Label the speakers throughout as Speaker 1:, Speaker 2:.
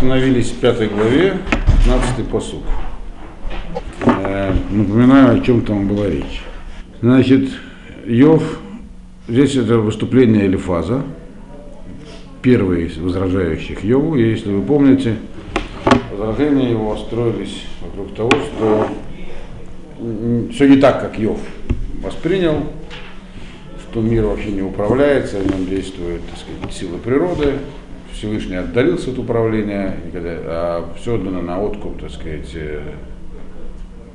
Speaker 1: остановились в пятой главе, 15 посуд. Э, напоминаю, о чем там была речь. Значит, Йов, здесь это выступление Элифаза, первый из возражающих Йову, и если вы помните, возражения его строились вокруг того, что все не так, как Йов воспринял, что мир вообще не управляется, в нем действуют так сказать, силы природы, Всевышний отдалился от управления, а все отдано на откуп, так сказать, э,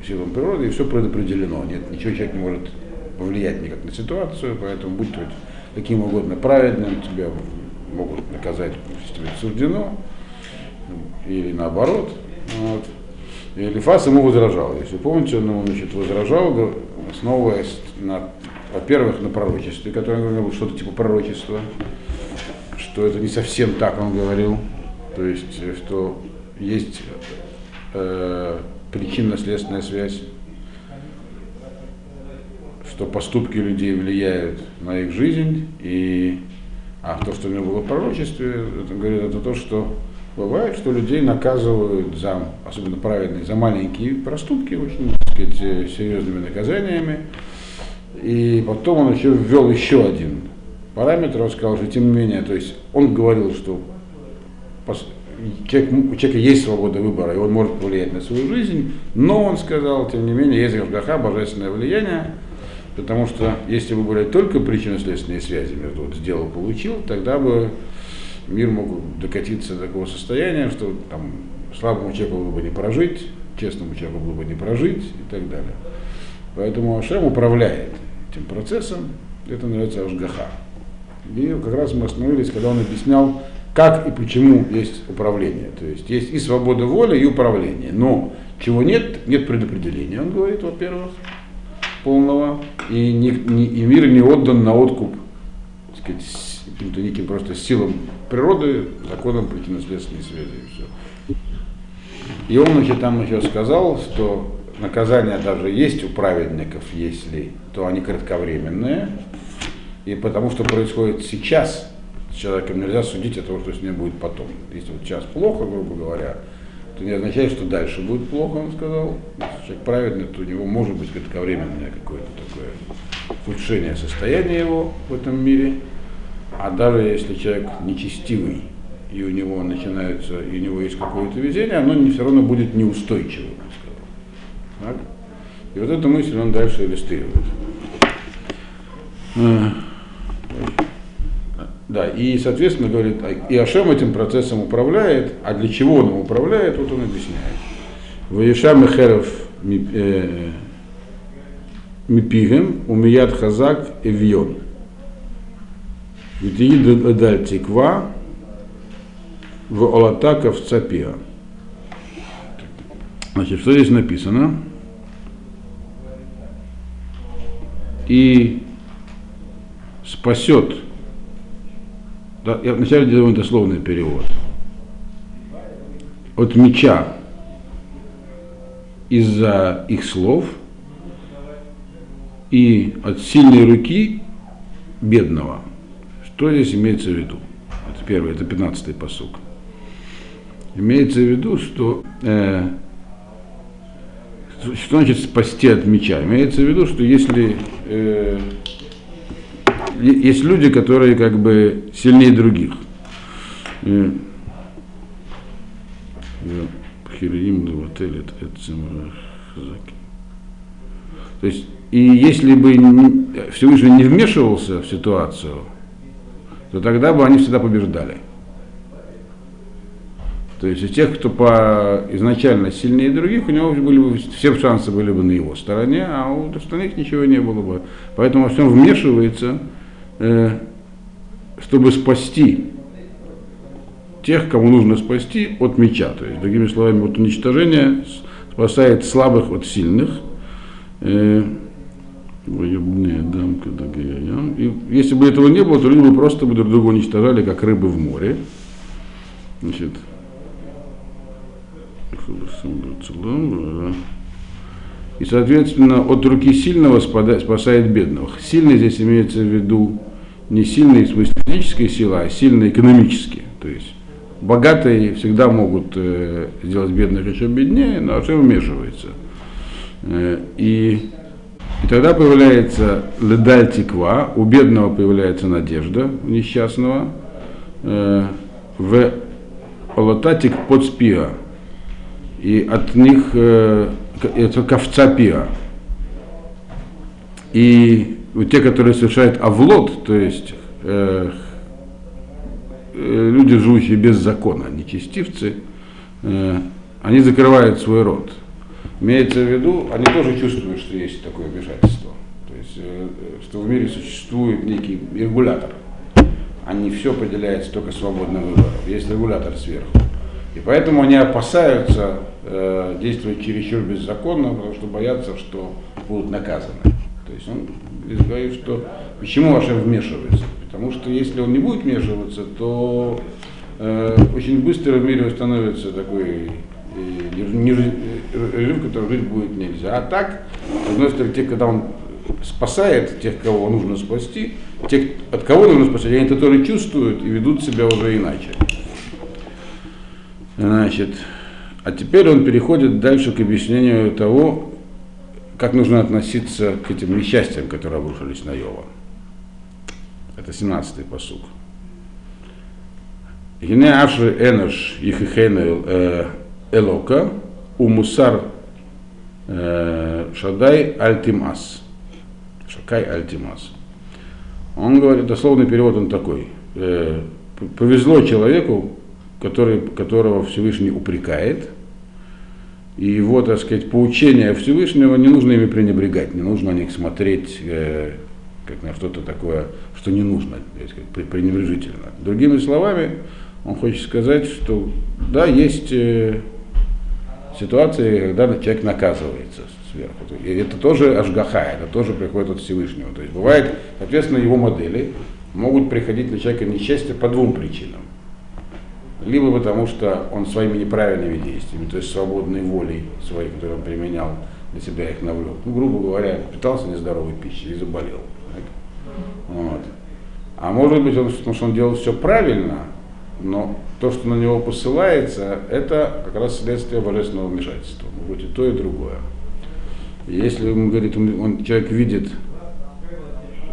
Speaker 1: силам природы, и все предопределено. Нет, ничего человек не может повлиять никак на ситуацию, поэтому будь то каким угодно праведным, тебя могут наказать, если тебе суждено, или наоборот. Вот. И Элифас ему возражал. Если помните, он ему значит, возражал, основываясь на, во-первых, на пророчестве, которое говорил что-то типа пророчества, что это не совсем так он говорил, то есть, э, что есть э, причинно-следственная связь, что поступки людей влияют на их жизнь, и а то, что у него было в пророчестве, это говорит это то, что бывает, что людей наказывают за, особенно праведные, за маленькие проступки, очень, так сказать, э, серьезными наказаниями. И потом он еще ввел еще один параметр, он сказал, что тем не менее, то есть он говорил, что у человека есть свобода выбора, и он может повлиять на свою жизнь, но он сказал, тем не менее, есть Гашгаха, божественное влияние, потому что если бы были только причинно-следственные связи между вот сделал, получил, тогда бы мир мог докатиться до такого состояния, что там слабому человеку было бы не прожить, честному человеку было бы не прожить и так далее. Поэтому Ашем управляет этим процессом, это называется Ашгаха. И как раз мы остановились, когда он объяснял, как и почему есть управление. То есть есть и свобода воли, и управление. Но чего нет, нет предопределения. Он говорит, во-первых, полного, и, не, не, и мир не отдан на откуп сказать, каким-то неким просто силам природы, законам причинно-следственной связи и все. И он значит, там еще сказал, что наказания даже есть у праведников, если, то они кратковременные, и потому что происходит сейчас с человеком, нельзя судить от того, что с ним будет потом. Если вот сейчас плохо, грубо говоря, то не означает, что дальше будет плохо, он сказал. Если человек праведный, то у него может быть кратковременное какое-то такое ухудшение состояния его в этом мире. А даже если человек нечестивый, и у него начинается, и у него есть какое-то везение, оно не, все равно будет неустойчивым, он сказал. Так? И вот эту мысль он дальше иллюстрирует. Да, и, соответственно, говорит, а, и Ашем этим процессом управляет, а для чего он управляет, вот он объясняет. Ваиша Мехеров э, Мипигем, Умият Хазак Эвьон. Витиид Даль Тиква, в Олатака в Цапиа. Значит, что здесь написано? И спасет да, я вначале делаю дословный перевод. От меча из-за их слов и от сильной руки бедного. Что здесь имеется в виду? Это первое, это 15-й посук. Имеется в виду, что э, что значит спасти от меча? Имеется в виду, что если э, есть люди, которые как бы сильнее других. То есть, и если бы Всевышний не вмешивался в ситуацию, то тогда бы они всегда побеждали. То есть у тех, кто по изначально сильнее других, у него были бы, все шансы были бы на его стороне, а у остальных ничего не было бы. Поэтому все вмешивается Э, чтобы спасти тех, кому нужно спасти от меча. То есть, другими словами, вот уничтожение спасает слабых от сильных. Э, и если бы этого не было, то люди бы просто бы друг друга уничтожали, как рыбы в море. Значит, и, соответственно, от руки сильного спасает бедного. Сильный здесь имеется в виду не сильный в смысле физической силы, а сильный экономически. То есть богатые всегда могут э, сделать бедных еще беднее, но Ашем вмешивается. Э, и, и тогда появляется ледаль тиква, у бедного появляется надежда, у несчастного, э, в олотатик под спиа, и от них э, это ковца пиа. И те, которые совершают авлот, то есть э, э, люди, живущие без закона, нечестивцы, э, они закрывают свой рот. Имеется в виду, они тоже чувствуют, что есть такое вмешательство. То есть, э, что в мире существует некий регулятор. А не все определяется только свободным выбором. Есть регулятор сверху. И поэтому они опасаются э, действовать чересчур беззаконно, потому что боятся, что будут наказаны. То есть он говорит, что почему Вашем вмешивается? Потому что если он не будет вмешиваться, то э, очень быстро в мире установится такой э, в котором жить будет нельзя. А так, с одной стороны, те, когда он спасает тех, кого нужно спасти, тех, от кого нужно спасти, они тоже чувствуют и ведут себя уже иначе. Значит, а теперь он переходит дальше к объяснению того, как нужно относиться к этим несчастьям, которые обрушились на Йова. Это 17-й посуг. Гине Ашри Энош Ихихейна э, Элока Умусар э, Шадай Альтимас. Шакай Альтимас. Он говорит, дословный перевод он такой. Э, повезло человеку, который, которого Всевышний упрекает, и его, так сказать, поучения Всевышнего не нужно ими пренебрегать, не нужно на них смотреть э, как на что-то такое, что не нужно, сказать, пренебрежительно. Другими словами, он хочет сказать, что да, есть э, ситуации, когда человек наказывается сверху. И это тоже ажгаха, это тоже приходит от Всевышнего. То есть бывает, соответственно, его модели могут приходить на человека несчастье по двум причинам либо потому что он своими неправильными действиями, то есть свободной волей своей, которую он применял, для себя их навлек. Ну, грубо говоря, питался нездоровой пищей и заболел. Вот. А может быть, он, потому что он делал все правильно, но то, что на него посылается, это как раз следствие божественного вмешательства. Может быть и то, и другое. Если он говорит, он, человек видит,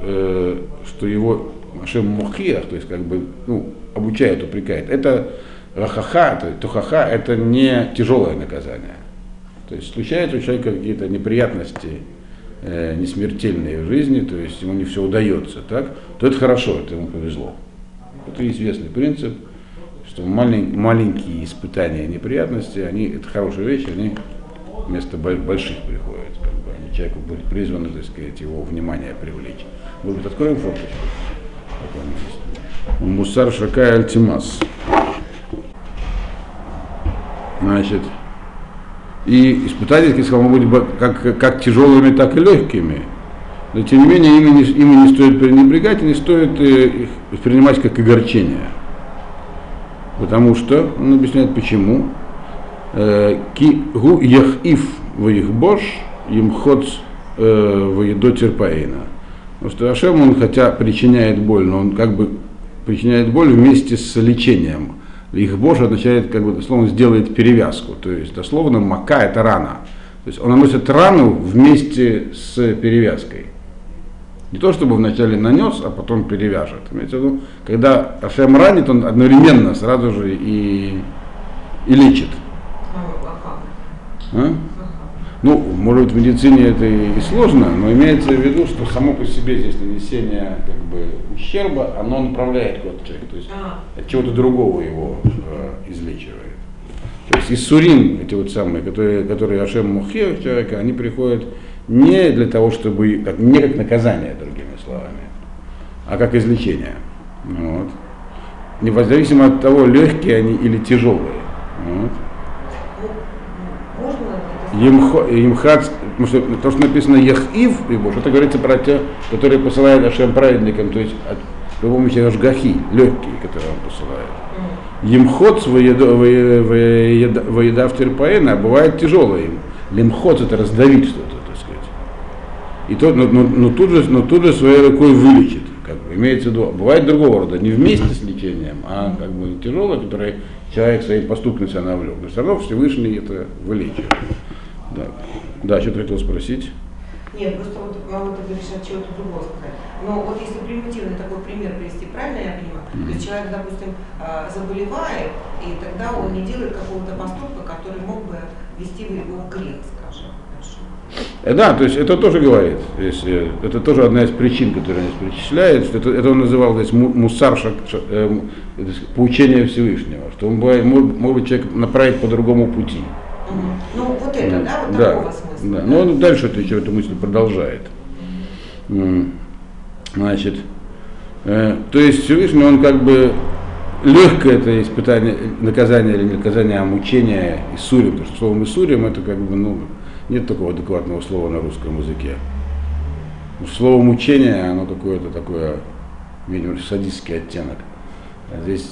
Speaker 1: э, что его Машем Мухиях, то есть как бы, ну, обучает, упрекает. Это рахаха, то тухаха, это не тяжелое наказание. То есть случаются у человека какие-то неприятности, э, несмертельные в жизни, то есть ему не все удается, так, то это хорошо, это ему повезло. Это известный принцип, что малень, маленькие испытания, неприятности, они, это хорошие вещи, они вместо больших приходят. Как бы, они человеку были призваны, так сказать, его внимание привлечь. Может быть, откроем форточку? Мусар Шакай Альтимас. Значит, и испытательские слова могут быть как, как тяжелыми, так и легкими. Но тем не менее ими не, ими не стоит пренебрегать не стоит э, их воспринимать как огорчение. Потому что, он объясняет почему. Э, ки гу яхиф в их бош им ход э, в едо терпаина. Потому что Ашем, он хотя причиняет боль, но он как бы причиняет боль вместе с лечением. Их Боже означает, как бы дословно сделает перевязку. То есть дословно мака это рана. То есть он наносит рану вместе с перевязкой. Не то, чтобы вначале нанес, а потом перевяжет. Имеется в виду, когда Ашем ранит, он одновременно сразу же и, и лечит. А? Ну, может быть, в медицине это и сложно, но имеется в виду, что само по себе здесь нанесение как бы, ущерба, оно направляет куда-то человека, то есть а. от чего-то другого его э, излечивает. То есть из сурим, эти вот самые, которые, которые Ашем Мухе человека, они приходят не для того, чтобы, как, не как наказание, другими словами, а как излечение. Вот. Независимо от того, легкие они или тяжелые. Вот. Имхат, потому что то, что написано Ехив, это говорится про те, которые посылают нашим праведникам, то есть от, при помощи Ашгахи, легкие, которые он посылает. Емхот воедав терпаэна, а бывает тяжелое им. Лимхот это раздавить что-то, так сказать. И то, но, но, но, тут же, но тут же своей рукой вылечит. Как бы, имеется в виду, бывает другого рода, не вместе с лечением, а как бы тяжелое, которое человек своим поступком себя навлек. Но все равно Всевышний это вылечивает. Да, да что ты хотел спросить?
Speaker 2: Нет, просто вот мама ты говоришь от чего-то другого сказать. Но вот если примитивный такой пример привести, правильно я понимаю? Mm-hmm. То есть человек, допустим, а, заболевает, и тогда он не делает какого-то поступка, который мог бы вести его в грех, скажем.
Speaker 1: Э, да, то есть это тоже говорит, если, это тоже одна из причин, которая здесь перечисляется, это, это он называл здесь мусар, шак, э, поучение Всевышнего, что он бывает, может, может человек направить по другому пути.
Speaker 2: Ну вот это, да, вот
Speaker 1: да, такого смысла. Да. да. Но он дальше это еще эту мысль продолжает. Значит, э, то есть Всевышний, он как бы легкое это испытание, наказание или наказание, а мучение Исурим, потому что словом Исурим это как бы, ну, нет такого адекватного слова на русском языке. Слово мучение, оно какое-то такое, видимо, садистский оттенок. А здесь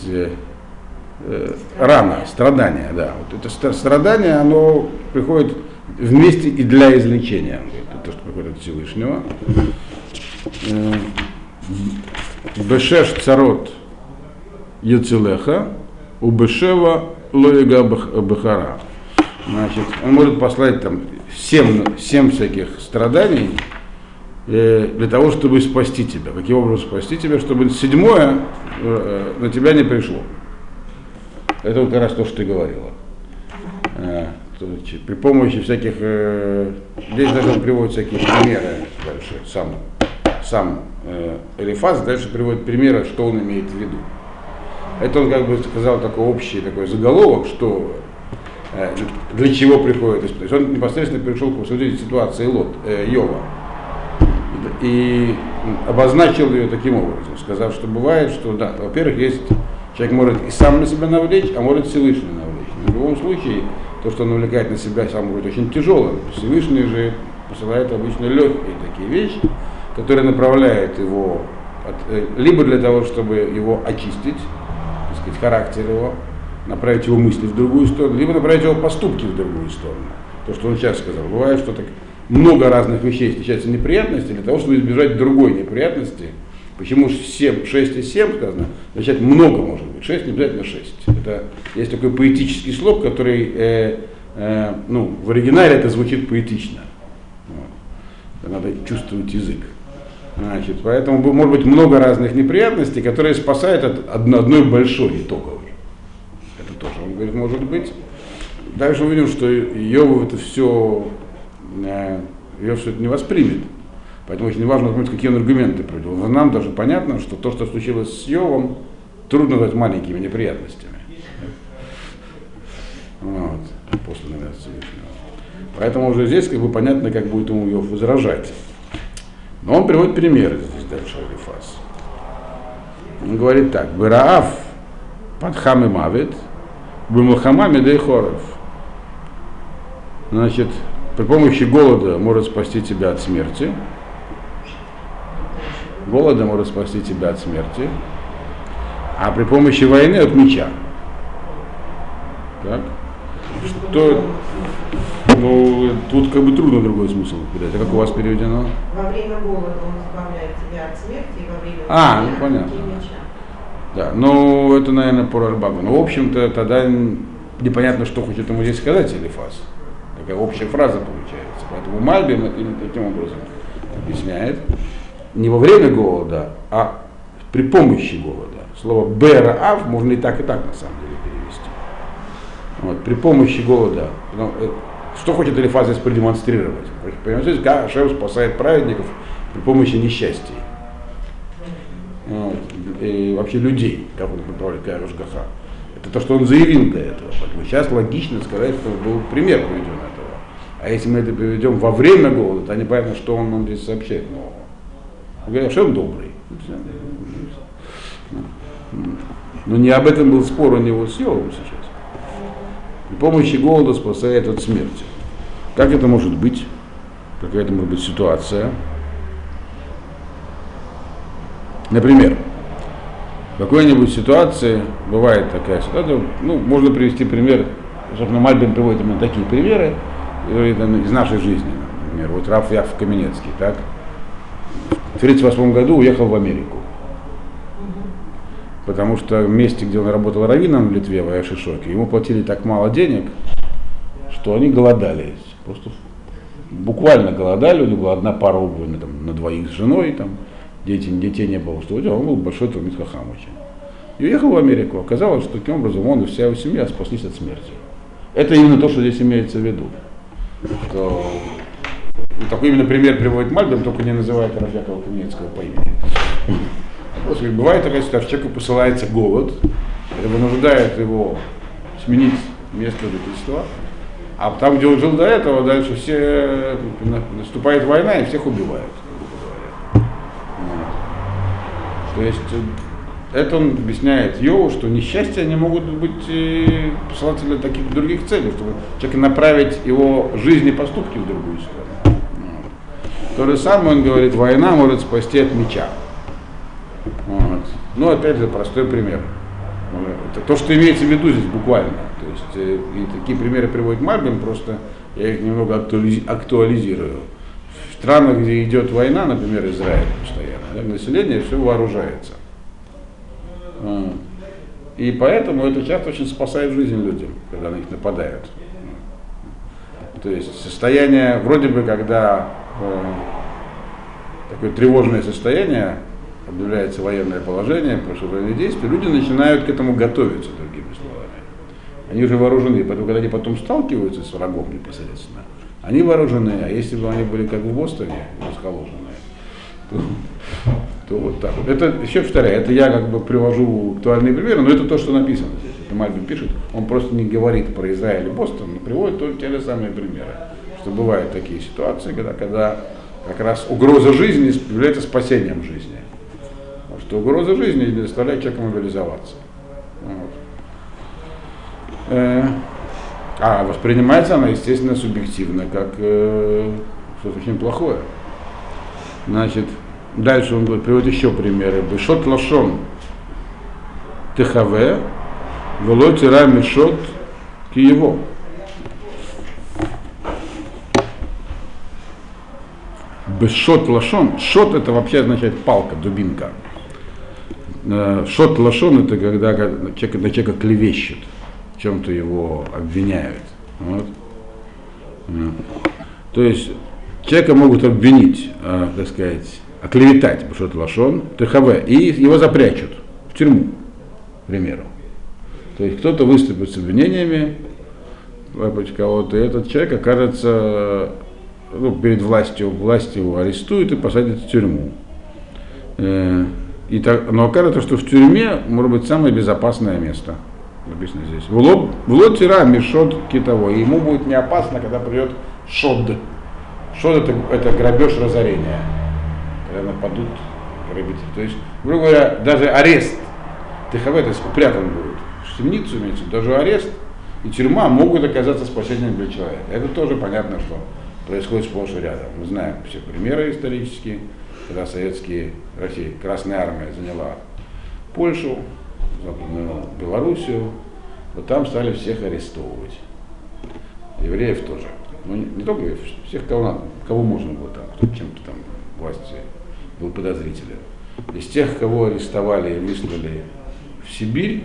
Speaker 1: э, рана, страдание, да. Вот это страдание, оно приходит вместе и для излечения. Это то, что приходит от Всевышнего. Э, Бешеш царот Яцелеха, у Бешева Лоига Бахара. Значит, он может послать там семь, семь всяких страданий э, для того, чтобы спасти тебя. Каким образом спасти тебя? Чтобы седьмое э, на тебя не пришло. Это как раз то, что ты говорила. Э, при помощи всяких, э, здесь даже он приводит всякие примеры дальше, сам, сам э, Элифаз дальше приводит примеры, что он имеет в виду. Это он как бы сказал такой общий такой заголовок, что для чего приходит То есть он непосредственно пришел к обсуждению ситуации Лот, э, Йова и обозначил ее таким образом, сказав, что бывает, что да, во-первых, есть человек может и сам на себя навлечь, а может Всевышний навлечь. В любом случае, то, что он навлекает на себя, сам будет очень тяжелым. Всевышний же посылает обычно легкие такие вещи, которые направляют его от, э, либо для того, чтобы его очистить, так сказать, характер его, направить его мысли в другую сторону, либо направить его поступки в другую сторону. То, что он сейчас сказал. Бывает, что так много разных вещей встречается неприятности, для того, чтобы избежать другой неприятности. Почему 7, 6 и 7 сказано? Значит, много может быть. 6 не обязательно 6. Это есть такой поэтический слог, который э, э, ну, в оригинале это звучит поэтично. Вот. Надо чувствовать язык. Значит, поэтому может быть много разных неприятностей, которые спасают от одной большой итоговой тоже. Он говорит, может быть. Дальше увидим, что Йова это все, Йов все это не воспримет. Поэтому очень важно помнить, какие он аргументы приводил. Нам даже понятно, что то, что случилось с Йовом, трудно назвать маленькими неприятностями. Вот, после навязывания Поэтому уже здесь как бы понятно, как будет ему Йов возражать. Но он приводит примеры здесь дальше Алифас. Он говорит так, Бараав под хам и мавит, Бумахама Медей Хоров. Значит, при помощи голода может спасти тебя от смерти. Голода может спасти тебя от смерти. А при помощи войны от меча. Так? Что, ну, тут как бы трудно другой смысл передать. А как у вас переведено?
Speaker 2: Во время голода он избавляет тебя от смерти, и во время
Speaker 1: а, ну, понятно. меча. Да, ну это, наверное, по Рарбагу. Но, в общем-то, тогда непонятно, что хочет ему здесь сказать Элифас. Такая общая фраза получается. Поэтому Мальбим это именно таким образом объясняет. Не во время голода, а при помощи голода. Слово Бераав можно и так, и так на самом деле перевести. Вот, при помощи голода. Ну, э, что хочет Элифаз здесь продемонстрировать? Понимаете, как Ашем спасает праведников при помощи несчастья вот, и вообще людей, как он направляет Кайруш Гаха. Это то, что он заявил до этого. Поэтому сейчас логично сказать, что был пример приведен этого. А если мы это приведем во время голода, то непонятно, что он нам здесь сообщает нового. Он говорит, что он добрый. Но не об этом был спор у него с Йовом сейчас. При помощи голода спасает от смерти. Как это может быть? Какая это может быть ситуация? Например, в какой-нибудь ситуации, бывает такая ситуация, ну, можно привести пример, собственно, Мальбин приводит именно такие примеры из нашей жизни. Например, вот Раф Яф Каменецкий, так, 1938 году уехал в Америку. потому что в месте, где он работал раввином в Литве, в Аяшишоке, ему платили так мало денег, что они голодали. Просто буквально голодали, у него была одна пара обуви там, на двоих с женой, там, дети, детей не было, что он был большой Талмит Хахам очень. И уехал в Америку. Оказалось, что таким образом он и вся его семья спаслись от смерти. Это именно то, что здесь имеется в виду. Что такой именно пример приводит Мальбим, только не называет Рафьякова Каменецкого по имени. После, бывает такая ситуация, человеку посылается голод, это вынуждает его сменить место жительства, а там, где он жил до этого, дальше все наступает война и всех убивают. То есть это он объясняет Йову, что несчастья не могут быть э, посылаться для таких других целей, чтобы человека направить его жизнь и поступки в другую сторону. То же самое он говорит, война может спасти от меча. Вот. Ну, опять же, простой пример. Это то, что имеется в виду здесь буквально. То есть, э, и такие примеры приводит Марбин, просто я их немного актуализирую. В странах, где идет война, например, Израиль постоянно, население все вооружается. И поэтому это часто очень спасает жизнь людям, когда на них нападают. То есть состояние, вроде бы, когда такое тревожное состояние, объявляется военное положение, прошлое военные действия, люди начинают к этому готовиться, другими словами. Они уже вооружены, поэтому когда они потом сталкиваются с врагом непосредственно, они вооружены, а если бы они были как в Бостоне, расположенные, то то вот так. Это, еще повторяю, это я как бы привожу актуальные примеры, но это то, что написано здесь. Это Мальбин пишет, он просто не говорит про Израиль и Бостон, но приводит только те же самые примеры. Что бывают такие ситуации, когда, когда как раз угроза жизни является спасением жизни. Потому что угроза жизни не заставляет человека мобилизоваться. Вот. Э, а воспринимается она, естественно, субъективно, как э, что-то очень плохое. Значит, Дальше он говорит, приводит еще примеры. Бешот лашон тихаве, вело тира киево. Бешот лашон. Шот это вообще означает палка, дубинка. Э, шот лашон это когда человек, на человека клевещет, чем-то его обвиняют. Вот. То есть человека могут обвинить, э, так сказать, оклеветать Башот Лашон, ТХВ, и его запрячут в тюрьму, к примеру. То есть кто-то выступит с обвинениями кого-то, и этот человек окажется ну, перед властью, власть его арестует и посадит в тюрьму. Э, и так, но окажется, что в тюрьме может быть самое безопасное место. Написано здесь. В лоб тира мешот китово. И ему будет не опасно, когда придет шод. Шод это, это грабеж разорения когда нападут грабители. То есть, грубо говоря, даже арест ТХВ, то есть упрятан будет в темницу, имеется, даже арест и тюрьма могут оказаться спасением для человека. Это тоже понятно, что происходит сплошь и рядом. Мы знаем все примеры исторические, когда советские, Россия, Красная Армия заняла Польшу, Западную Белоруссию, вот там стали всех арестовывать. Евреев тоже. Ну, не, не только всех, кого надо, кого можно было там, кто чем-то там власти был подозрителен. Из тех, кого арестовали и выслали в Сибирь,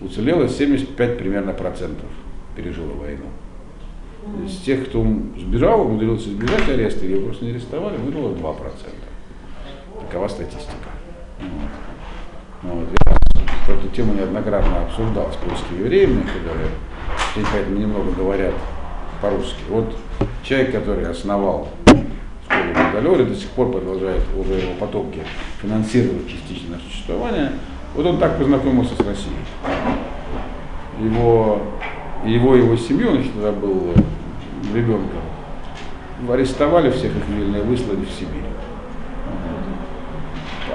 Speaker 1: уцелело 75 примерно процентов, пережило войну. Из тех, кто сбежал, умудрился избежать ареста, его просто не арестовали, выжило 2%. Такова статистика. Вот. Вот. Эту тему неоднократно обсуждал с польскими евреями, которые поэтому немного говорят по-русски. Вот человек, который основал школы Мандалоры, до сих пор продолжает уже его потомки финансировать частично существование. Вот он так познакомился с Россией. Его, его, его семью, он тогда был ребенком, арестовали всех их и выслали в Сибирь.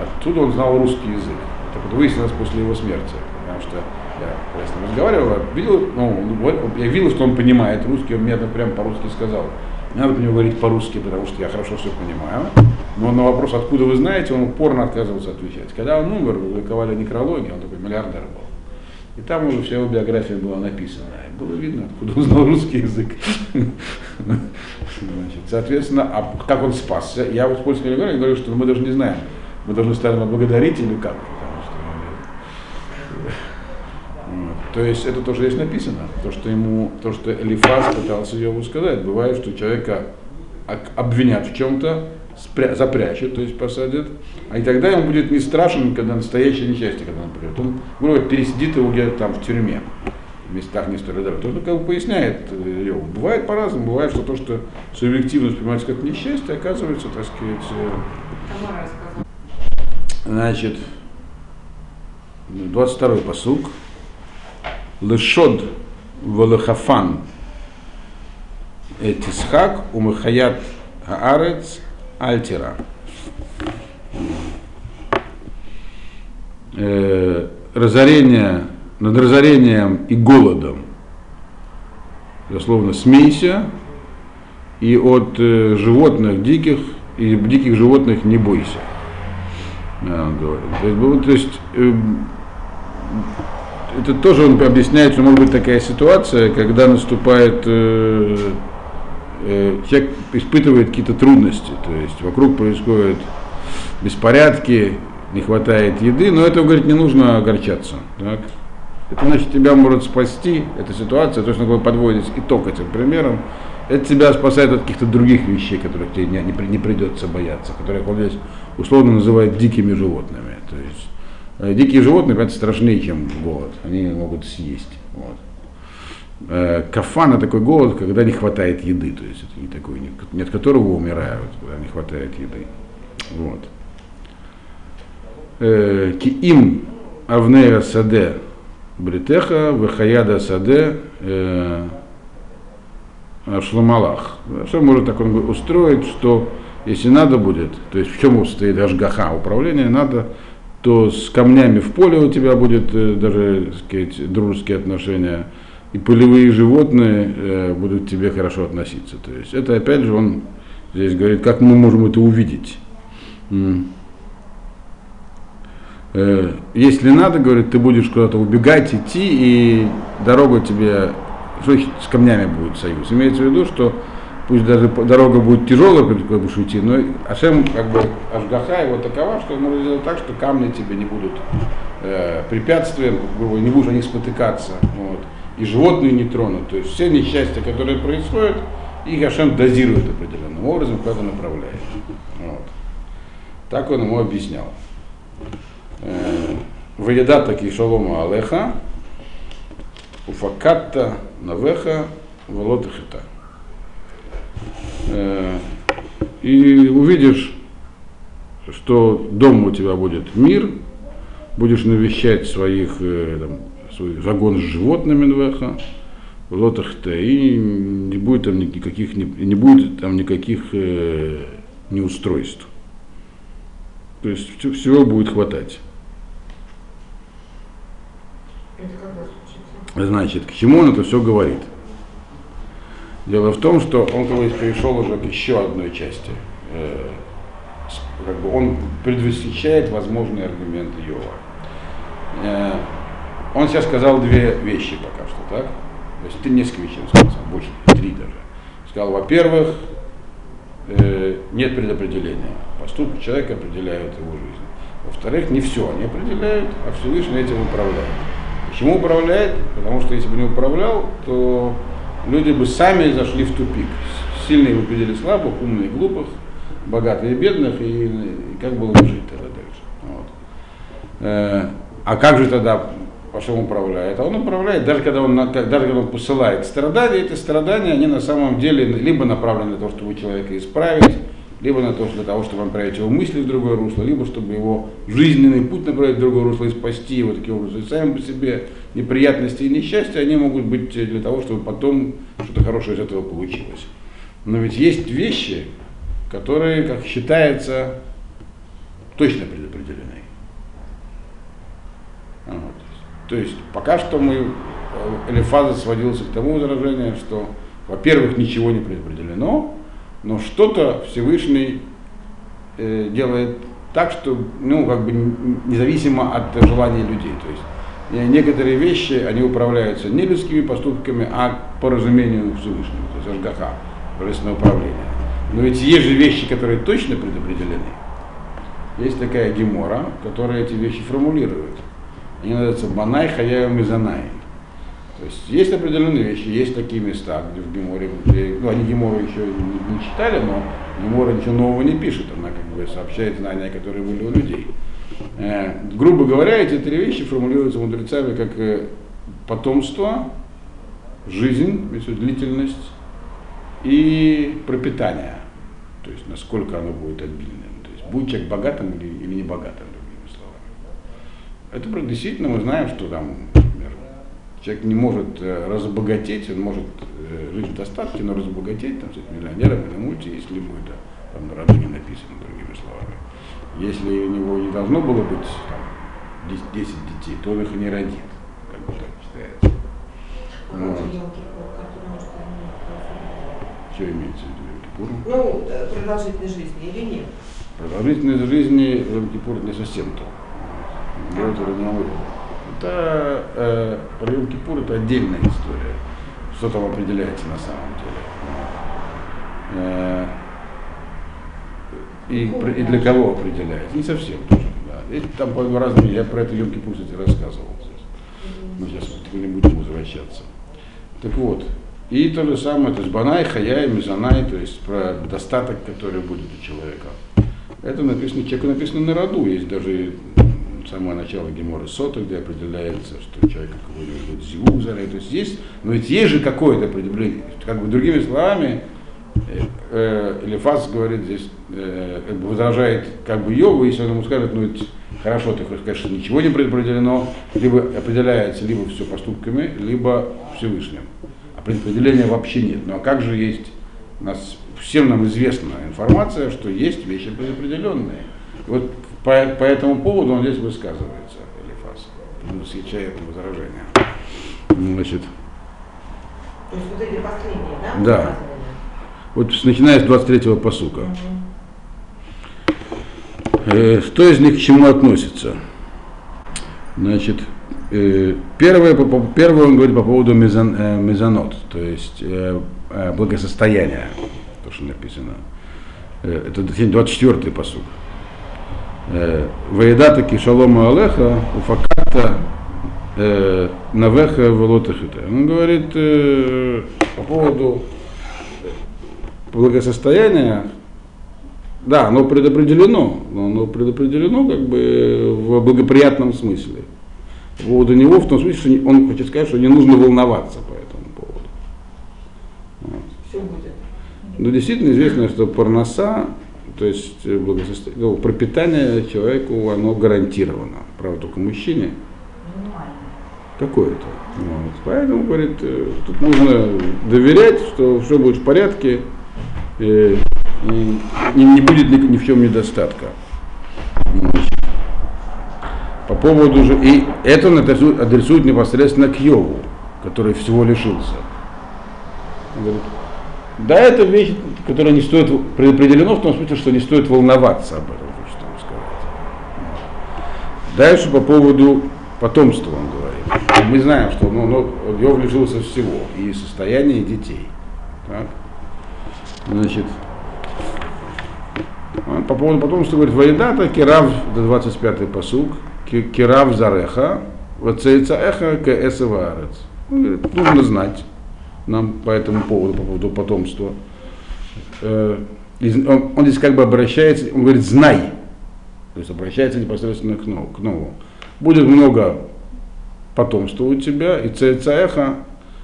Speaker 1: Оттуда он знал русский язык. Так вот выяснилось после его смерти, потому что я с ним разговаривал, видел, ну, я видел, что он понимает русский, он мне прямо по-русски сказал. Не надо мне говорить по-русски, потому что я хорошо все понимаю. Но на вопрос, откуда вы знаете, он упорно отказывался отвечать. Когда он умер, публиковали некрологи, он такой миллиардер был. И там уже вся его биография была написана. И было видно, откуда он знал русский язык. Значит, соответственно, а как он спасся? Я вот с польским говорю, говорю, что мы даже не знаем. Мы должны стать благодарить или как. Потому что То есть это тоже здесь написано, то, что ему, то, что Элифаз пытался Йову сказать. Бывает, что человека обвинят в чем-то, спря- запрячут, то есть посадят, а и тогда ему будет не страшен, когда настоящее несчастье, когда он придет. Он, говорит, пересидит его где-то там в тюрьме, в местах не столь То он как бы поясняет э, Йову. Бывает по-разному, бывает, что то, что субъективно воспринимается как несчастье, оказывается, так сказать,
Speaker 2: рассказала.
Speaker 1: Значит, 22-й посук. Лешод Валахафан Этисхак Умахаят Хаарец Альтира. Э, разорение, над разорением и голодом, дословно, смейся, и от э, животных диких, и диких животных не бойся. Он говорит. То есть, то есть э, это тоже он объясняет, что может быть такая ситуация, когда наступает э, э, человек испытывает какие-то трудности, то есть вокруг происходят беспорядки, не хватает еды, но это, говорит, не нужно огорчаться. Так? Это значит тебя может спасти, эта ситуация, то, что он подводит итог этим примером, это тебя спасает от каких-то других вещей, которых тебе не, не, не придется бояться, которых он здесь условно называет дикими животными. То есть э, дикие животные, это страшнее, чем голод. Они могут съесть. Вот. Э, кафана такой голод, когда не хватает еды, то есть это не такой, не от которого умирают, когда не хватает еды. Вот. Э, Киим Авнея Саде Бритеха, Вахаяда Саде э, Шломалах. Что может так он устроить, что если надо будет, то есть в чем стоит ажгаха, управление надо, то с камнями в поле у тебя будет даже, так сказать, дружеские отношения, и полевые животные э, будут к тебе хорошо относиться. То есть это опять же он здесь говорит, как мы можем это увидеть. Э, если надо, говорит, ты будешь куда-то убегать, идти, и дорога тебе, с камнями будет союз. Имеется в виду, что пусть даже дорога будет тяжелая, когда будешь идти, но Ашем, как бы, Ашгаха его такова, что он может сделать так, что камни тебе не будут э, препятствием, не будешь о них спотыкаться, вот, и животные не тронут. То есть все несчастья, которые происходят, их Ашем дозирует определенным образом, куда-то направляет. Вот. Так он ему объяснял. Э, Выеда такие шалома алеха, уфакатта навеха, волотахита. Э, и увидишь, что дома у тебя будет мир, будешь навещать своих, э, там, свой загон с животными Нвеха, лотах-то, и не будет там никаких, не будет там никаких э, неустройств. То есть всего будет хватать. Значит, к чему он это все говорит? Дело в том, что он как бы перешел уже к еще одной части. Э, как бы он предвосхищает возможные аргументы Йова. Э, он сейчас сказал две вещи пока что, так? То есть ты несколько вещей сказал, больше, три даже. Сказал, во-первых, э, нет предопределения. Поступки человека определяют его жизнь. Во-вторых, не все они определяют, а Всевышний этим управляет. Почему управляет? Потому что если бы не управлял, то люди бы сами зашли в тупик. Сильные победили слабых, умные глупых, богатые бедных, и, и как было бы жить тогда дальше. Вот. Э, а как же тогда Пашем управляет? А он управляет, даже когда он, даже когда он посылает страдания, эти страдания, они на самом деле либо направлены на то, чтобы человека исправить, либо на то, для того, чтобы направить его мысли в другое русло, либо чтобы его жизненный путь направить в другое русло и спасти его таким образом. И сами по себе неприятности и несчастья, они могут быть для того, чтобы потом что-то хорошее из этого получилось. Но ведь есть вещи, которые, как считается, точно предопределены. Вот. То есть пока что мы, э, Элифаза сводился к тому возражению, что, во-первых, ничего не предопределено, но что-то Всевышний э, делает так, что, ну, как бы независимо от желания людей. То есть э, некоторые вещи, они управляются не людскими поступками, а по разумению Всевышнего, то есть Ашгаха, божественное управление. Но ведь есть же вещи, которые точно предопределены. Есть такая гемора, которая эти вещи формулирует. Они называются Банай, Хаяю, Мизанай. То есть есть определенные вещи, есть такие места, где в Геморе, где, ну они Гемору еще не, не читали, но Гемора ничего нового не пишет, она как бы сообщает знания, которые были у людей. Э, грубо говоря, эти три вещи формулируются мудрецами как э, потомство, жизнь, длительность и пропитание. То есть насколько оно будет обильным. То есть будет человек богатым или, или не богатым. Это действительно мы знаем, что там Человек не может э, разбогатеть, он может э, жить в достатке, но разбогатеть, там, стать миллионером или мульти, если ему это там на роду не написано, другими словами. Если у него не должно было быть там, 10, 10 детей, то он их и не родит, как бы так считается. Вот. Что имеется в виду
Speaker 2: Ну, э, продолжительность жизни или нет?
Speaker 1: Продолжительность жизни Йом-Кипур не совсем то. Говорит, а это э, про Йом Кипур это отдельная история. Что там определяется на самом деле. Э, и, и для кого определяется? Не совсем тоже. Да. И там по разному, я про это Йом Кипур, кстати, рассказывал. Здесь. Но сейчас не будем возвращаться. Так вот, и то же самое, то есть Банай, Хаяй, Мизанай, то есть про достаток, который будет у человека. Это написано, человеку написано на роду, есть даже самое начало Гемора Сота, где определяется, что человек какой-нибудь зивук зарей. То есть есть, но ведь есть же какое-то определение. Как бы другими словами, э, э, Элифас говорит здесь, э, возражает как бы Йову, если он ему скажет, ну хорошо, ты хочешь сказать, что ничего не предопределено, либо определяется либо все поступками, либо Всевышним. А предопределения вообще нет. Ну а как же есть, у нас всем нам известна информация, что есть вещи предопределенные. Вот по, по этому поводу он здесь высказывается, Элифас, съезжает на возражение. Значит,
Speaker 2: То есть вот эти последние, да?
Speaker 1: Да. Вот начиная с 23-го посука. Угу. Э, что из них к чему относится? Значит, э, первое, по, первое он говорит по поводу мезон, э, мезонот, то есть э, э благосостояния, то, что написано. Э, это 24-й посук. Э, Ваедата кишалома алеха уфаката навеха велотахита. Он говорит э, по поводу благосостояния, да, оно предопределено, но оно предопределено как бы в благоприятном смысле. По поводу него в том смысле, что он хочет сказать, что не нужно волноваться по этому поводу.
Speaker 2: Вот. Все будет.
Speaker 1: Но действительно известно, что парноса то есть э, благосостояние, ну, пропитание человеку, оно гарантировано. Правда, только мужчине. Какое-то. Вот. Поэтому, говорит, э, тут нужно доверять, что все будет в порядке, э, и не, не будет ни, ни в чем недостатка. По поводу же, и это он адресует непосредственно к Йову, который всего лишился. Он говорит, да, это вещь, которая не стоит, предопределено в том смысле, что не стоит волноваться об этом, что вам сказать. Дальше по поводу потомства он говорит. Мы знаем, что ну, ну, Йов лишился всего, и состояния, и детей. Так? Значит, по поводу потомства говорит, Вайдата, Кирав, 25-й посуг, Кирав Зареха, Вацейца Эха, Кэсэваарец. Нужно знать нам по этому поводу, по поводу потомства. Э, он, здесь как бы обращается, он говорит, знай, то есть обращается непосредственно к Нову. К нову. Будет много потомства у тебя, и цецаэха,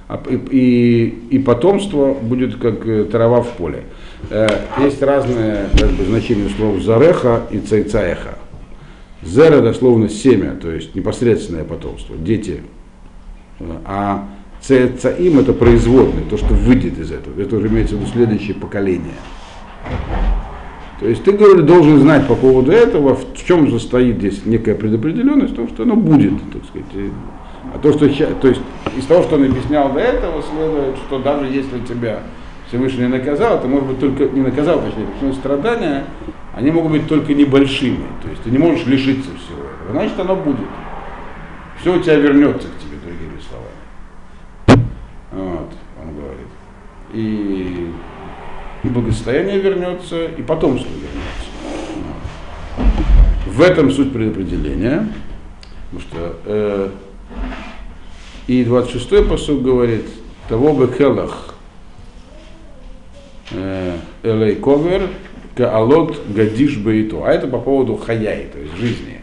Speaker 1: а, и, и, и потомство будет как э, трава в поле. Э, есть разные как бы, значения слов зареха и цейцаэха. Зера дословно семя, то есть непосредственное потомство, дети. А Цецаим это производный, то, что выйдет из этого. Это уже имеется в виду следующее поколение. То есть ты, говоришь, должен знать по поводу этого, в чем состоит здесь некая предопределенность, в том, что оно будет, так сказать. А то, что то есть из того, что он объяснял до этого, следует, что даже если тебя Всевышний наказал, ты, может быть, только не наказал, точнее, потому страдания, они могут быть только небольшими. То есть ты не можешь лишиться всего. Значит, оно будет. Все у тебя вернется к. Вот, он говорит. И, и благосостояние вернется, и потомство вернется. В этом суть предопределения. Потому что э, И 26-й посуд говорит, того бы келах э, элей ковер каалот гадиш бейту. А это по поводу хаяй, то есть жизни,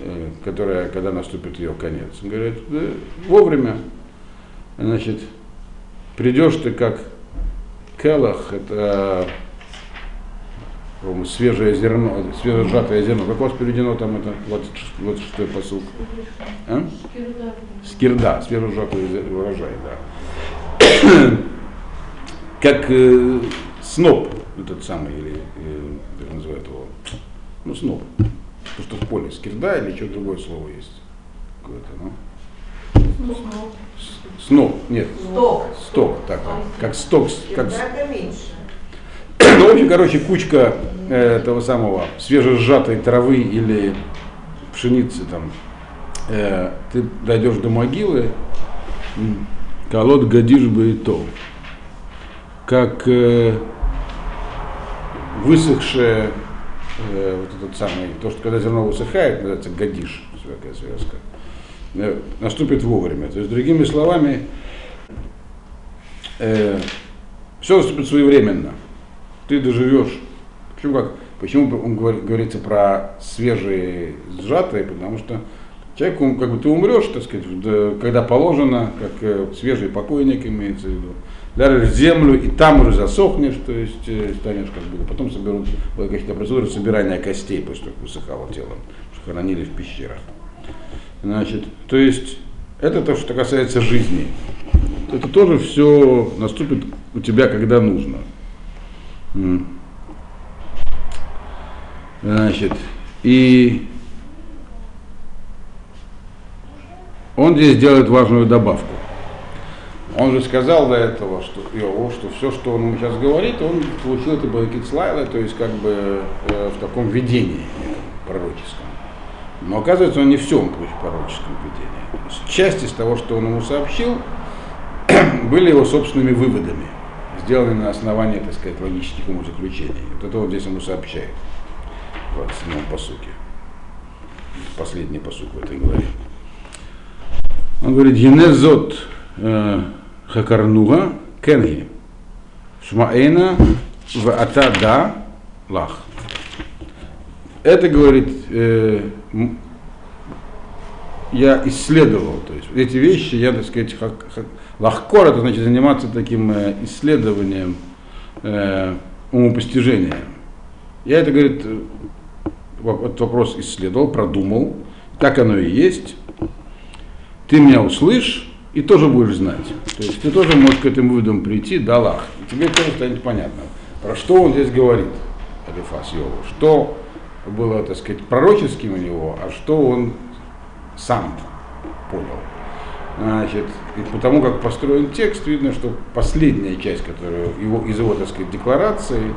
Speaker 1: э, которая, когда наступит ее конец. Он говорит, да, вовремя, значит, придешь ты как келах, это свежее зерно, свежесжатое зерно. Как у вас переведено там это 26-й посуд? А? Скирда, свежесжатый урожай, да. как э, сноп, этот самый, или э, как называют его, ну сноп, то, что в поле, скирда или что другое слово есть. Какое-то, ну.
Speaker 2: Сноп,
Speaker 1: нет.
Speaker 2: Сток.
Speaker 1: Сток, так, как сток, как, ну, в общем, короче, кучка э, этого самого свежесжатой травы или пшеницы там. Э, ты дойдешь до могилы, колод гадишь бы и то. Как э, высохшее э, вот этот самый, то, что когда зерно высыхает, называется такая связка, э, наступит вовремя. То есть, другими словами, э, все наступит своевременно ты доживешь. Почему как? Почему он говорит, говорится про свежие сжатые? Потому что человек, он, как бы ты умрешь, так сказать, да, когда положено, как э, свежий покойник имеется в виду. Ляжешь в землю, и там уже засохнешь, то есть э, станешь как бы, потом соберут какие-то процедуры собирания костей, после того, как высыхало тело, что хранили в пещерах. Значит, то есть это то, что касается жизни. Это тоже все наступит у тебя, когда нужно. Значит, и он здесь делает важную добавку. Он же сказал до этого, что Иову, что все, что он сейчас говорит, он получил это Балакицлайла, то есть как бы э, в таком видении пророческом. Но оказывается, он не все он получил в пророческом видении. Часть из того, что он ему сообщил, были его собственными выводами, сделанными на основании, так сказать, логических умозаключений. Вот это он здесь ему сообщает в 27 посуке. Последний посук в этой главе. Он говорит, Енезот э, Хакарнуга Кенги Шмаэна в Атада Лах. Это, говорит, э, я исследовал, то есть эти вещи я, так сказать, лахкор, это значит заниматься таким э, исследованием, э, умопостижением. Я это, говорит, э, этот вопрос исследовал, продумал, так оно и есть. Ты меня услышь и тоже будешь знать. То есть ты тоже можешь к этим выводам прийти, да лах. И тебе тоже станет понятно, про что он здесь говорит, Алифас Йову, что было, так сказать, пророческим у него, а что он сам понял. Значит, и потому как построен текст, видно, что последняя часть, которую его, из его, так сказать, декларации,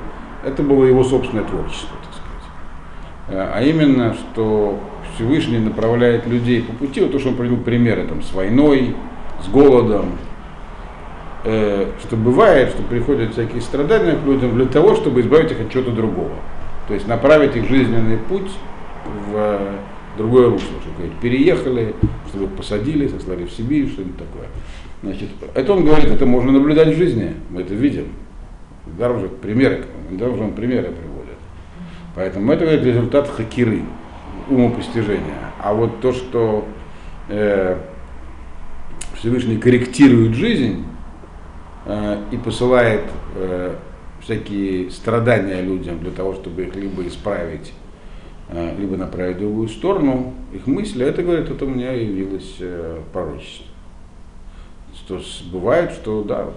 Speaker 1: это было его собственное творчество, так сказать. Э, А именно, что Всевышний направляет людей по пути, вот то, что он привел примеры там, с войной, с голодом, э, что бывает, что приходят всякие страдания к людям для того, чтобы избавить их от чего-то другого. То есть направить их жизненный путь в э, другое русло, чтобы говорить, переехали, чтобы их посадили, сослали в Сибирь, что-нибудь такое. Значит, это он говорит, это можно наблюдать в жизни, мы это видим. Даже примеры, даже он примеры приводит. Поэтому это говорит результат хакиры, умопостижения. А вот то, что э, Всевышний корректирует жизнь э, и посылает э, всякие страдания людям для того, чтобы их либо исправить, э, либо направить в другую сторону, их мысли, это, говорит, это у меня явилось э, пророчество. Что бывает, что да,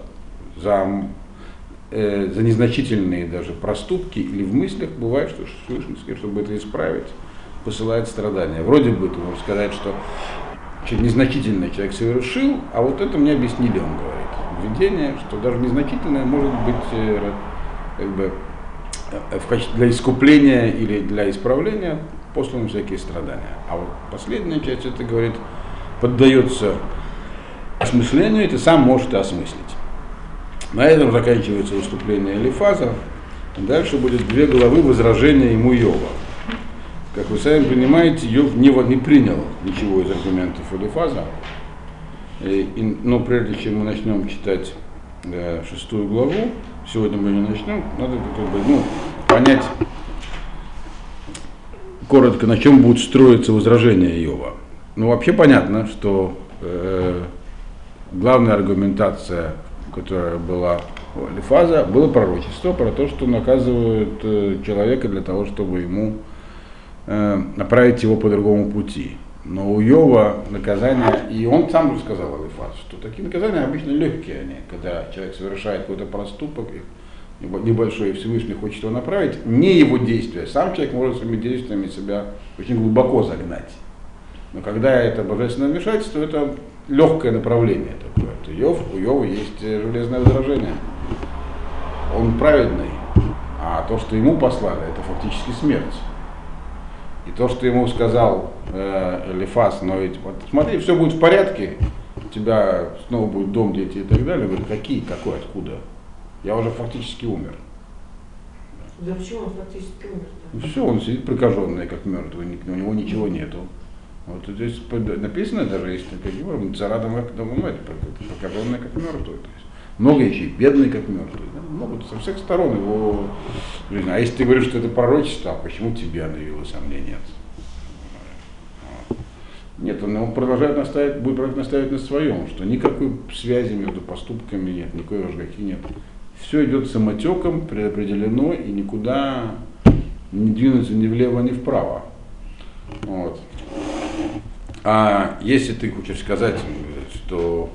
Speaker 1: за, э, за незначительные даже проступки или в мыслях бывает, что Всевышний, чтобы это исправить, посылает страдания. Вроде бы ты можешь сказать, что что незначительное человек совершил, а вот это мне объяснили, он говорит. Видение, что даже незначительное может быть э, как бы, э, в качестве для искупления или для исправления посланы всякие страдания. А вот последняя часть, это говорит, поддается осмыслению, и ты сам можешь это осмыслить. На этом заканчивается выступление Элифаза. Дальше будет две главы возражения ему Йова. Как вы сами понимаете, Йов не, не принял ничего из аргументов Элифаза. И, и, но прежде чем мы начнем читать э, шестую главу, сегодня мы не начнем, надо как бы, ну, понять коротко, на чем будет строиться возражение Иова. Ну, вообще понятно, что э, главная аргументация, которая была у Алифаза, было пророчество про то, что наказывают э, человека для того, чтобы ему э, направить его по другому пути. Но у Йова наказание, и он сам же сказал Алифаз, что такие наказания обычно легкие они, когда человек совершает какой-то проступок, небольшой, и Всевышний хочет его направить, не его действия. Сам человек может своими действиями себя очень глубоко загнать. Но когда это божественное вмешательство, это легкое направление такое. Это Йов, у Йова есть железное возражение. Он праведный, а то, что ему послали, это фактически смерть. И то, что ему сказал э, Элифас, но ведь вот смотри, все будет в порядке, у тебя снова будет дом, дети и так далее. Говорит, какие, какой, откуда? Я уже фактически умер.
Speaker 2: Да почему он фактически умер?
Speaker 1: Ну все, он сидит прикаженный, как мертвый, у него ничего нету. Вот здесь написано даже, есть такие формы, царадом как прокаженный как мертвый. То есть много еще, бедный как мертвый. Да? Много со всех сторон его жизнь. А если ты говоришь, что это пророчество, а почему тебе оно явилось, а мне нет? Нет, он, продолжает настаивать, будет продолжать настаивать на своем, что никакой связи между поступками нет, никакой рожгаки нет. Все идет самотеком, предопределено и никуда не двинуться ни влево, ни вправо. Вот. А если ты хочешь сказать, что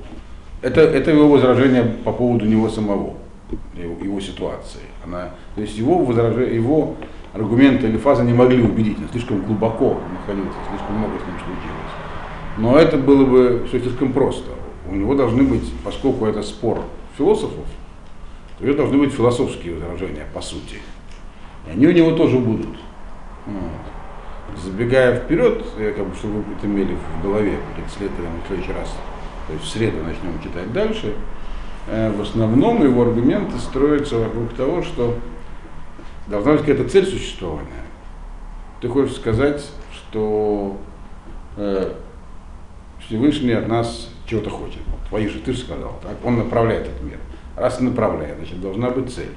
Speaker 1: это, это его возражение по поводу него самого, его, ситуации. Она, то есть его, возражение, его аргументы или фазы не могли убедить, он слишком глубоко находился, слишком много с ним случилось. Но это было бы все слишком просто. У него должны быть, поскольку это спор философов, то у него должны быть философские возражения, по сути. И они у него тоже будут. Вот. Забегая вперед, я как бы, чтобы вы это имели в голове перед следующим в следующий раз, то есть в среду начнем читать дальше, в основном его аргументы строятся вокруг того, что должна быть какая-то цель существования. Ты хочешь сказать, что э, Всевышний от нас чего-то хочет. Твои же, ты же сказал, так? Он направляет этот мир. Раз направляет, значит, должна быть цель.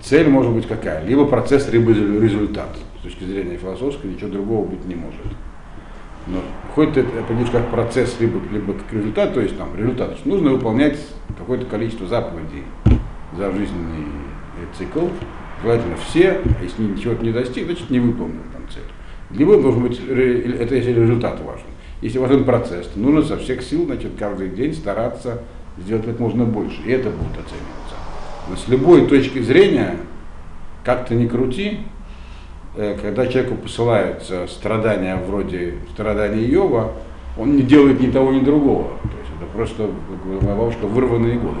Speaker 1: Цель может быть какая? Либо процесс, либо результат. С точки зрения философской ничего другого быть не может. Но хоть ты определишь как процесс, либо, либо как результат, то есть там результат, значит, нужно выполнять какое-то количество заповедей за жизненный цикл, желательно все, а если ничего не достиг, значит не выполнил там цель. Либо должен быть, это если результат важен. Если важен процесс, то нужно со всех сил, значит, каждый день стараться сделать как можно больше, и это будет оцениваться. Но с любой точки зрения, как то ни крути, э, когда человеку посылаются страдания вроде страдания Иова, он не делает ни того, ни другого. То есть это просто, как говорит моя бабушка, вырванные годы.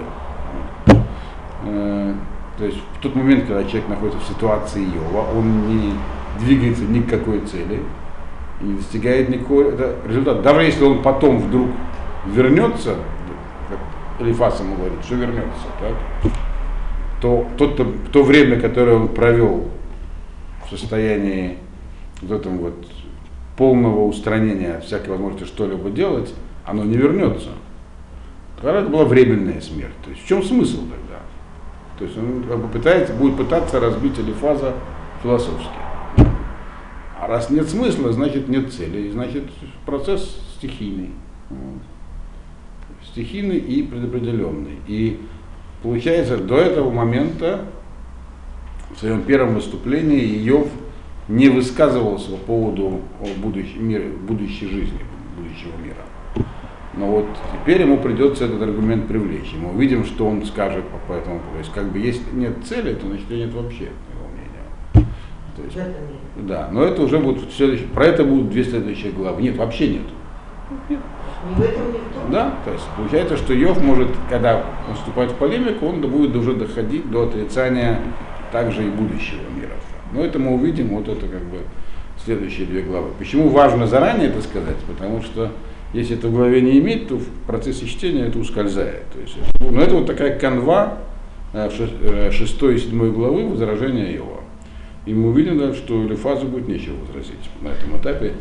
Speaker 1: Э, то есть в тот момент, когда человек находится в ситуации Иова, он не двигается ни к какой цели, не достигает никакого результата. Даже если он потом вдруг вернется, Элифас ему говорит, что вернется, так, то тот, то, то время, которое он провел в состоянии вот этом вот полного устранения всякой возможности что-либо делать, оно не вернется. Тогда это была временная смерть. То есть в чем смысл тогда? То есть он как бы пытается, будет пытаться разбить Элифаза философски. А раз нет смысла, значит нет цели, значит процесс стихийный стихийный и предопределенный. И получается, до этого момента, в своем первом выступлении, Иов не высказывался по поводу будущей, мира, будущей жизни, будущего мира. Но вот теперь ему придется этот аргумент привлечь. Мы увидим, что он скажет по этому поводу. То есть, как бы, если нет цели, то значит нет вообще его мнения. То есть, да, но это уже будет следующее. Про это будут две следующие главы. Нет, вообще нет. нет. Да, то есть получается, что Йов может, когда он вступает в полемику, он будет уже доходить до отрицания также и будущего мира. Но это мы увидим, вот это как бы следующие две главы. Почему важно заранее это сказать? Потому что если это в голове не иметь, то в процессе чтения это ускользает. То есть, но это вот такая канва 6 э, э, и 7 главы возражения его. И мы увидим, да, что Лефазу будет нечего возразить на этом этапе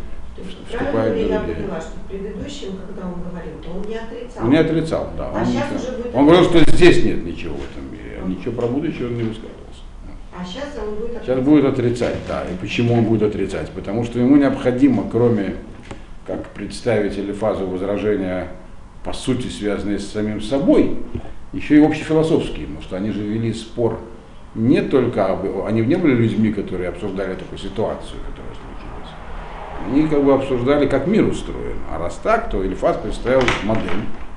Speaker 1: вступает в
Speaker 2: я поняла, что в предыдущем, когда он говорил, то он не отрицал?
Speaker 1: Он не отрицал, да.
Speaker 2: А
Speaker 1: Он,
Speaker 2: сейчас уже будет
Speaker 1: он говорил, что здесь нет ничего в этом мире. Ничего про будущее он не высказывался.
Speaker 2: А сейчас он будет
Speaker 1: Сейчас
Speaker 2: отрицать.
Speaker 1: будет отрицать, да. И почему он будет отрицать? Потому что ему необходимо, кроме как представители фазы возражения, по сути, связанные с самим собой, еще и общефилософские, потому что они же вели спор не только об... Они не были людьми, которые обсуждали такую ситуацию, которая случилась. Они как бы обсуждали, как мир устроен. А раз так, то Ильфас представил модель.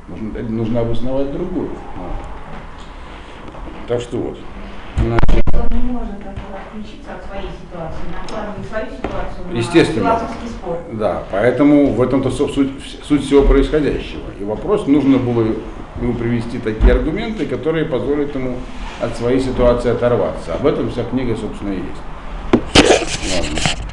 Speaker 1: Нужно, нужно обосновать другую. Так что вот.
Speaker 3: Он не может от- отключиться от своей ситуации, накладывать свою ситуацию на
Speaker 1: Естественно.
Speaker 3: спор.
Speaker 1: Да, поэтому в этом-то суть, суть всего происходящего. И вопрос, нужно было ему привести такие аргументы, которые позволят ему от своей ситуации оторваться. Об этом вся книга, собственно, и есть.